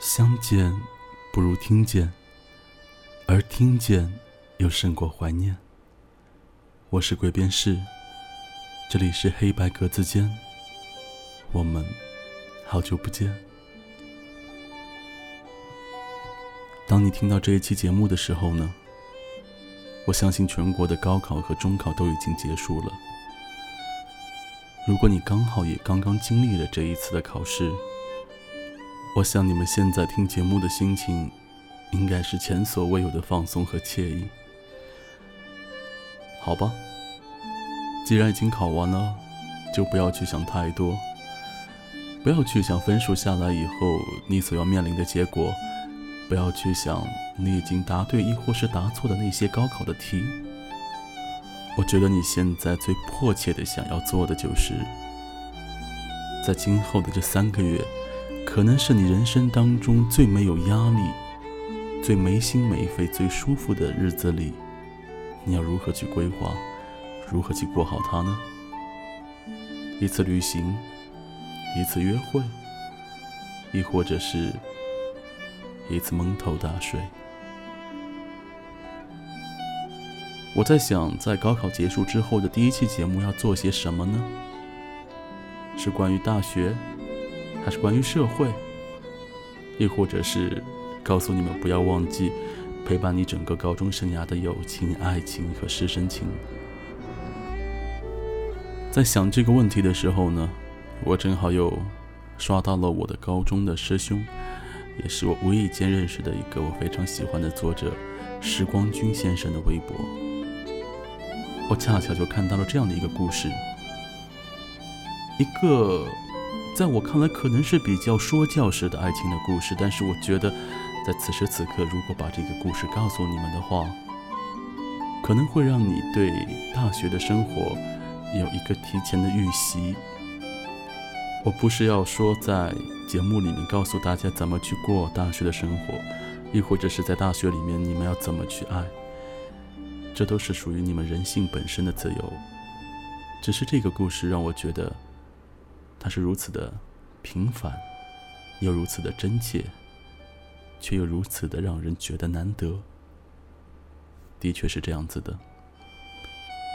相见不如听见，而听见又胜过怀念。我是鬼边士，这里是黑白格子间，我们好久不见。当你听到这一期节目的时候呢，我相信全国的高考和中考都已经结束了。如果你刚好也刚刚经历了这一次的考试，我想你们现在听节目的心情，应该是前所未有的放松和惬意。好吧，既然已经考完了，就不要去想太多，不要去想分数下来以后你所要面临的结果，不要去想你已经答对亦或是答错的那些高考的题。我觉得你现在最迫切的想要做的，就是在今后的这三个月，可能是你人生当中最没有压力、最没心没肺、最舒服的日子里，你要如何去规划，如何去过好它呢？一次旅行，一次约会，亦或者是一次蒙头大睡。我在想，在高考结束之后的第一期节目要做些什么呢？是关于大学，是关于社会？亦或者是告诉你们不要忘记陪伴你整个高中生涯的友情、爱情和师生情？在想这个问题的时候呢，我正好又刷到了我的高中的师兄，也是我无意间认识的一个我非常喜欢的作者时光君先生的微博。我恰巧就看到了这样的一个故事，一个在我看来可能是比较说教式的爱情的故事，但是我觉得，在此时此刻，如果把这个故事告诉你们的话，可能会让你对大学的生活有一个提前的预习。我不是要说在节目里面告诉大家怎么去过大学的生活，亦或者是在大学里面你们要怎么去爱。这都是属于你们人性本身的自由，只是这个故事让我觉得，它是如此的平凡，又如此的真切，却又如此的让人觉得难得。的确是这样子的，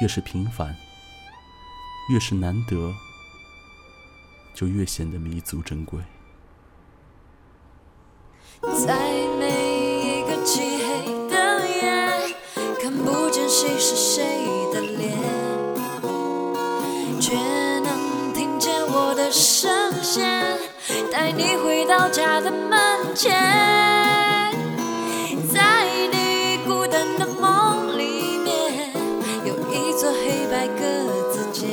越是平凡，越是难得，就越显得弥足珍贵。在每一个漆黑的夜，看不见谁是谁的脸，的声线，带你回到家的门前。在你孤单的梦里面，有一座黑白格子间，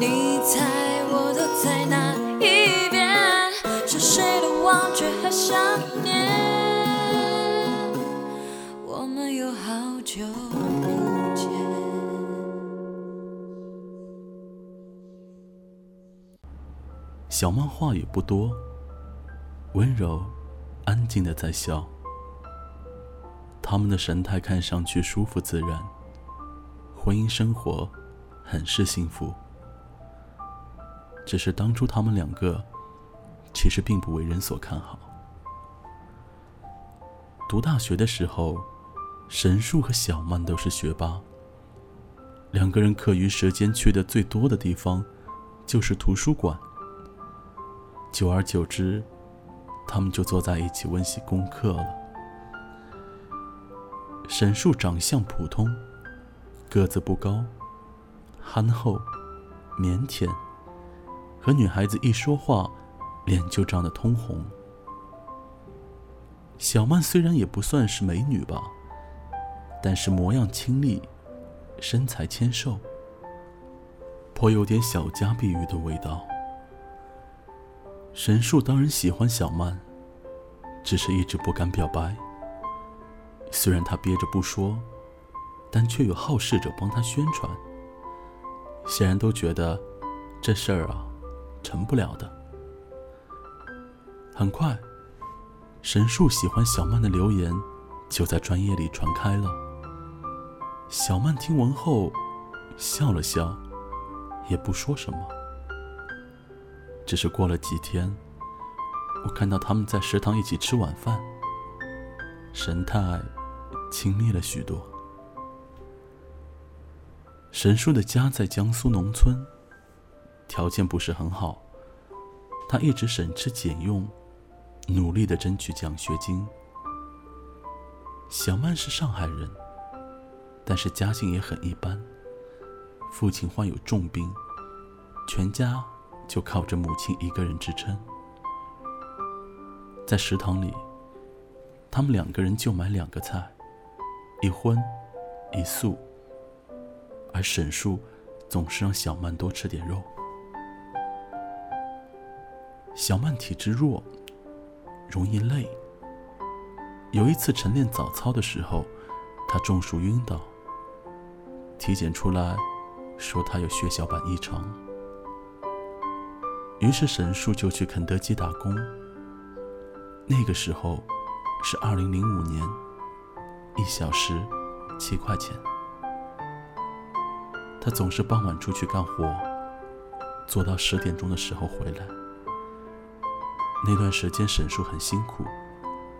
你猜我都在哪一边？是谁的忘却和想念？我们有好久小曼话也不多，温柔、安静的在笑。他们的神态看上去舒服自然，婚姻生活很是幸福。只是当初他们两个其实并不为人所看好。读大学的时候，神树和小曼都是学霸。两个人课余时间去的最多的地方就是图书馆。久而久之，他们就坐在一起温习功课了。沈树长相普通，个子不高，憨厚、腼腆，和女孩子一说话，脸就涨得通红。小曼虽然也不算是美女吧，但是模样清丽，身材纤瘦，颇有点小家碧玉的味道。神树当然喜欢小曼，只是一直不敢表白。虽然他憋着不说，但却有好事者帮他宣传。显然都觉得这事儿啊，成不了的。很快，神树喜欢小曼的留言就在专业里传开了。小曼听闻后，笑了笑，也不说什么。只是过了几天，我看到他们在食堂一起吃晚饭，神态亲密了许多。神叔的家在江苏农村，条件不是很好，他一直省吃俭用，努力的争取奖学金。小曼是上海人，但是家境也很一般，父亲患有重病，全家就靠着母亲一个人支撑。在食堂里，他们两个人就买两个菜，一荤一素。而沈树总是让小曼多吃点肉。小曼体质弱，容易累。有一次晨练早操的时候，她中暑晕倒。体检出来，说她有血小板异常。于是沈树就去肯德基打工。那个时候是二零零五年，一小时七块钱。他总是傍晚出去干活，做到十点钟的时候回来。那段时间沈叔很辛苦，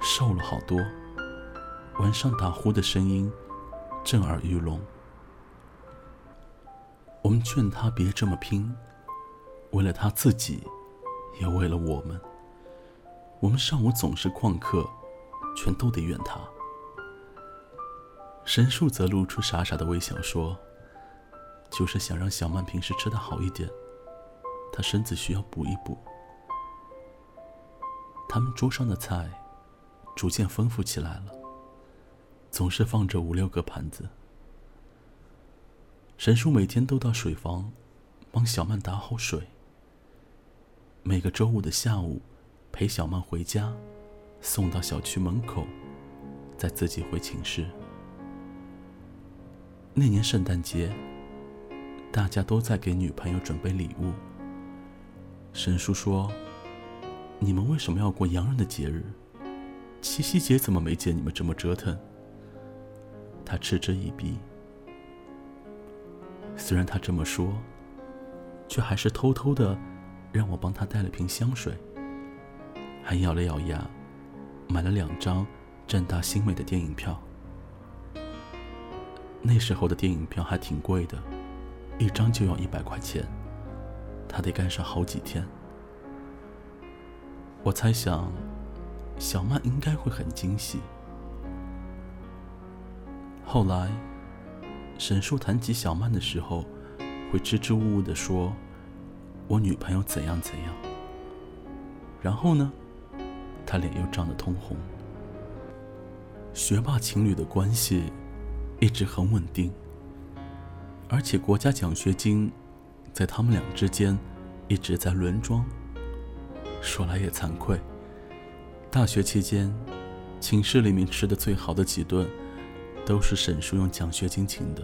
瘦了好多。晚上打呼的声音震耳欲聋。我们劝他别这么拼，为了他自己，也为了我们。我们上午总是旷课，全都得怨他。神树则露出傻傻的微笑说。就是想让小曼平时吃的好一点，她身子需要补一补。他们桌上的菜逐渐丰富起来了，总是放着五六个盘子。神树每天都到水房帮小曼打好水，每个周五的下午陪小曼回家，送到小区门口，再自己回寝室。那年圣诞节。大家都在给女朋友准备礼物。神叔说：“你们为什么要过洋人的节日？七夕节怎么没见你们这么折腾？”他嗤之以鼻。虽然他这么说，却还是偷偷的让我帮他带了瓶香水，还咬了咬牙，买了两张正大新美的电影票。那时候的电影票还挺贵的。一张就要一百块钱，他得干上好几天。我猜想，小曼应该会很惊喜。后来，沈叔谈起小曼的时候，会支支吾吾的说：“我女朋友怎样怎样。”然后呢，他脸又涨得通红。学霸情侣的关系一直很稳定。而且国家奖学金，在他们俩之间一直在轮装。说来也惭愧，大学期间，寝室里面吃的最好的几顿，都是沈叔用奖学金请的。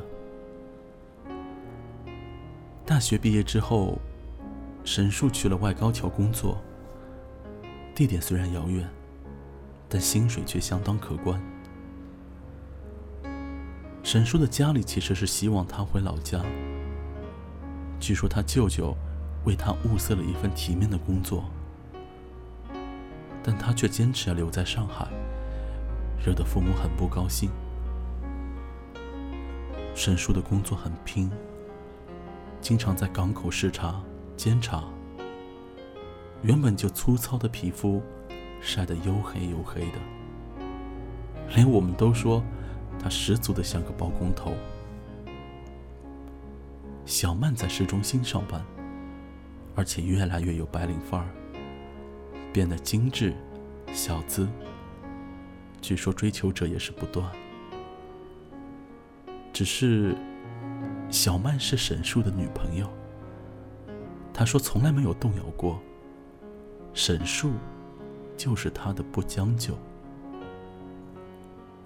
大学毕业之后，沈叔去了外高桥工作，地点虽然遥远，但薪水却相当可观。沈叔的家里其实是希望他回老家。据说他舅舅为他物色了一份体面的工作，但他却坚持要留在上海，惹得父母很不高兴。沈叔的工作很拼，经常在港口视察、监察。原本就粗糙的皮肤，晒得黝黑黝黑的，连我们都说。他十足的像个包工头。小曼在市中心上班，而且越来越有白领范儿，变得精致、小资。据说追求者也是不断。只是，小曼是沈树的女朋友。他说从来没有动摇过。沈树，就是他的不将就。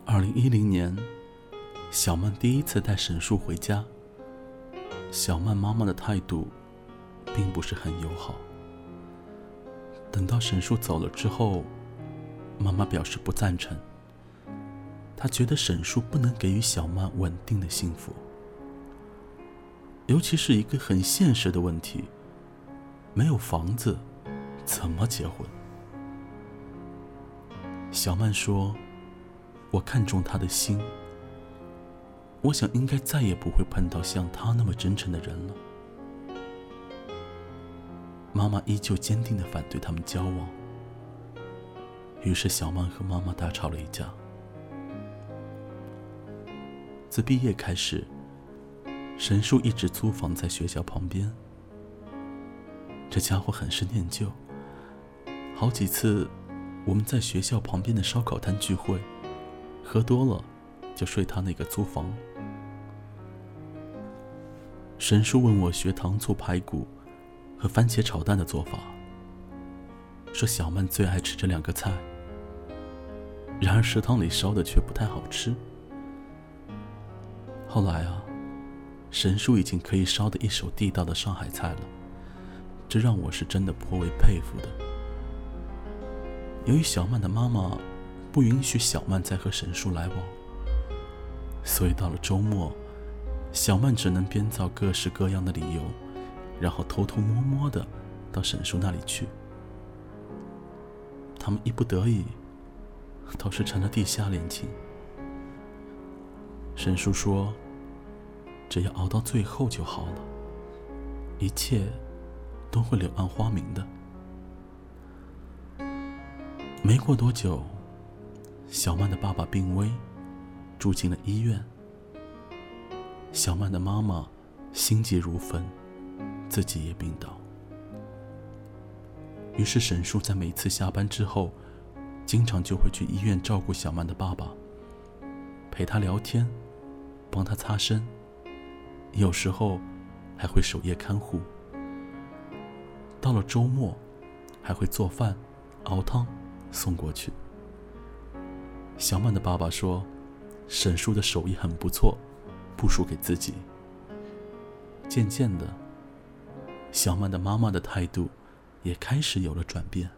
二零一零年，小曼第一次带沈树回家。小曼妈妈的态度，并不是很友好。等到沈树走了之后，妈妈表示不赞成。她觉得沈树不能给予小曼稳定的幸福，尤其是一个很现实的问题：没有房子，怎么结婚？小曼说：“我看中他的心，我想应该再也不会碰到像他那么真诚的人了。”妈妈依旧坚定的反对他们交往，于是小曼和妈妈大吵了一架。自毕业开始，神树一直租房在学校旁边。这家伙很是念旧，好几次我们在学校旁边的烧烤摊聚会，喝多了就睡他那个租房。神叔问我学糖醋排骨和番茄炒蛋的做法，说小曼最爱吃这两个菜，然而食堂里烧的却不太好吃。后来啊，神叔已经可以烧的一手地道的上海菜了，这让我是真的颇为佩服的。由于小曼的妈妈不允许小曼再和沈叔来往，所以到了周末，小曼只能编造各式各样的理由，然后偷偷摸摸的到沈叔那里去。他们一不得已，倒是成了地下恋情。沈叔说：“只要熬到最后就好了，一切都会柳暗花明的。”没过多久，小曼的爸爸病危，住进了医院。小曼的妈妈心急如焚，自己也病倒。于是沈叔在每次下班之后，经常就会去医院照顾小曼的爸爸，陪他聊天。帮他擦身，有时候还会守夜看护。到了周末，还会做饭、熬汤送过去。小满的爸爸说：“沈叔的手艺很不错，不输给自己。”渐渐的，小满的妈妈的态度也开始有了转变。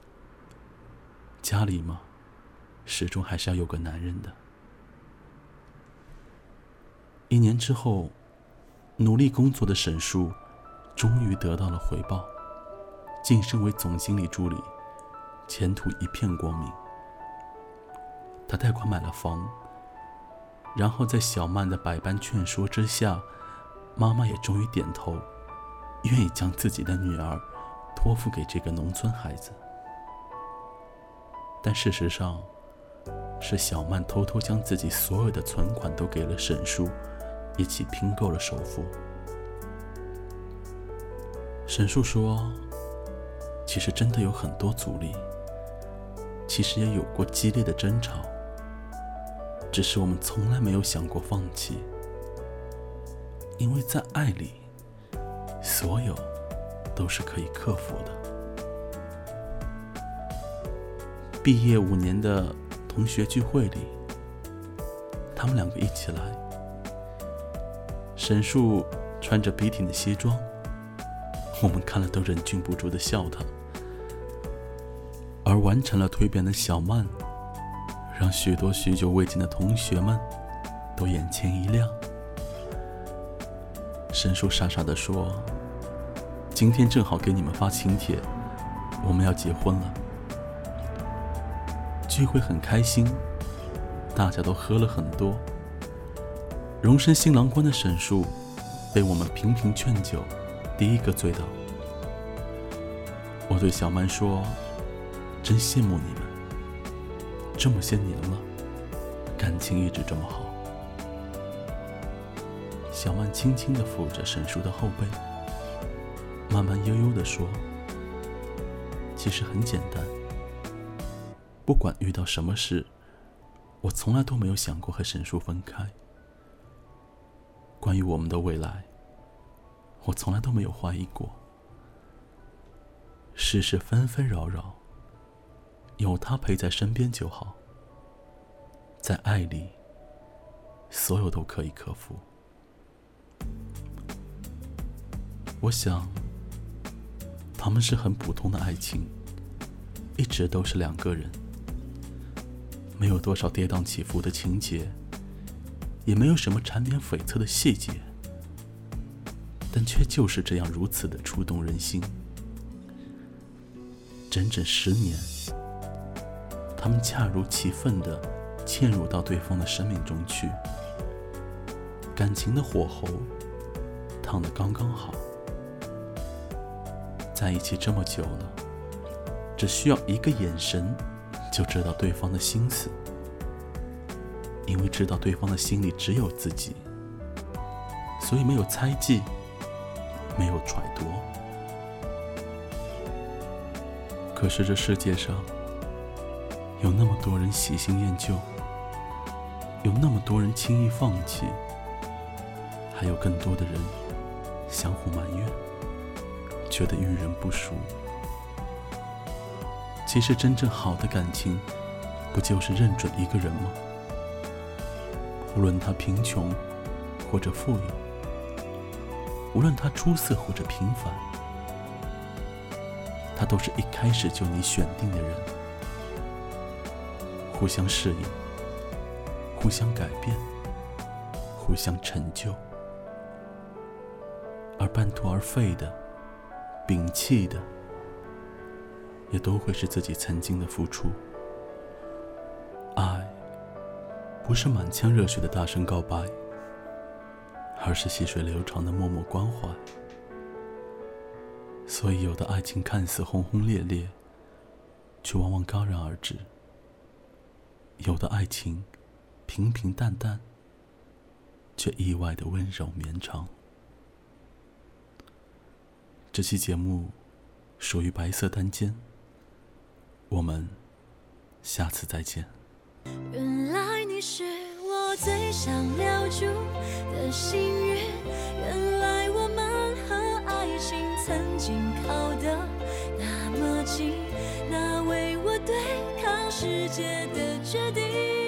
家里嘛，始终还是要有个男人的。一年之后，努力工作的沈叔终于得到了回报，晋升为总经理助理，前途一片光明。他贷款买了房，然后在小曼的百般劝说之下，妈妈也终于点头，愿意将自己的女儿托付给这个农村孩子。但事实上，是小曼偷偷将自己所有的存款都给了沈叔。一起拼够了首付。沈树说：“其实真的有很多阻力，其实也有过激烈的争吵，只是我们从来没有想过放弃，因为在爱里，所有都是可以克服的。”毕业五年的同学聚会里，他们两个一起来。沈树穿着笔挺的西装，我们看了都忍俊不住的笑他。而完成了蜕变的小曼，让许多许久未见的同学们都眼前一亮。沈树傻傻的说：“今天正好给你们发请帖，我们要结婚了。”聚会很开心，大家都喝了很多。荣升新郎官的沈树，被我们频频劝酒，第一个醉倒。我对小曼说：“真羡慕你们，这么些年了，感情一直这么好。”小曼轻轻地抚着沈树的后背，慢慢悠悠地说：“其实很简单，不管遇到什么事，我从来都没有想过和沈树分开。”关于我们的未来，我从来都没有怀疑过。世事纷纷扰扰，有他陪在身边就好。在爱里，所有都可以克服。我想，他们是很普通的爱情，一直都是两个人，没有多少跌宕起伏的情节。也没有什么缠绵悱恻的细节，但却就是这样如此的触动人心。整整十年，他们恰如其分地嵌入到对方的生命中去，感情的火候烫得刚刚好。在一起这么久了，只需要一个眼神，就知道对方的心思，因为知道对方的心里只有自己，所以没有猜忌，没有揣度。可是这世界上有那么多人喜新厌旧，有那么多人轻易放弃，还有更多的人相互埋怨，觉得遇人不淑。其实真正好的感情，不就是认准一个人吗？无论他贫穷或者富有，无论他出色或者平凡。他都是一开始就你选定的人，互相适应，互相改变，互相成就，而半途而废的、摒弃的，也都会是自己曾经的付出。爱，不是满腔热血的大声告白，而是细水流长的默默关怀。所以，有的爱情看似轰轰烈烈，却往往戛然而止；有的爱情平平淡淡，却意外的温柔绵长。这期节目属于白色单间，我们下次再见。原来你是我最想留住的幸运，原来我们和爱情曾经靠得那么近，那为我对世界的决定，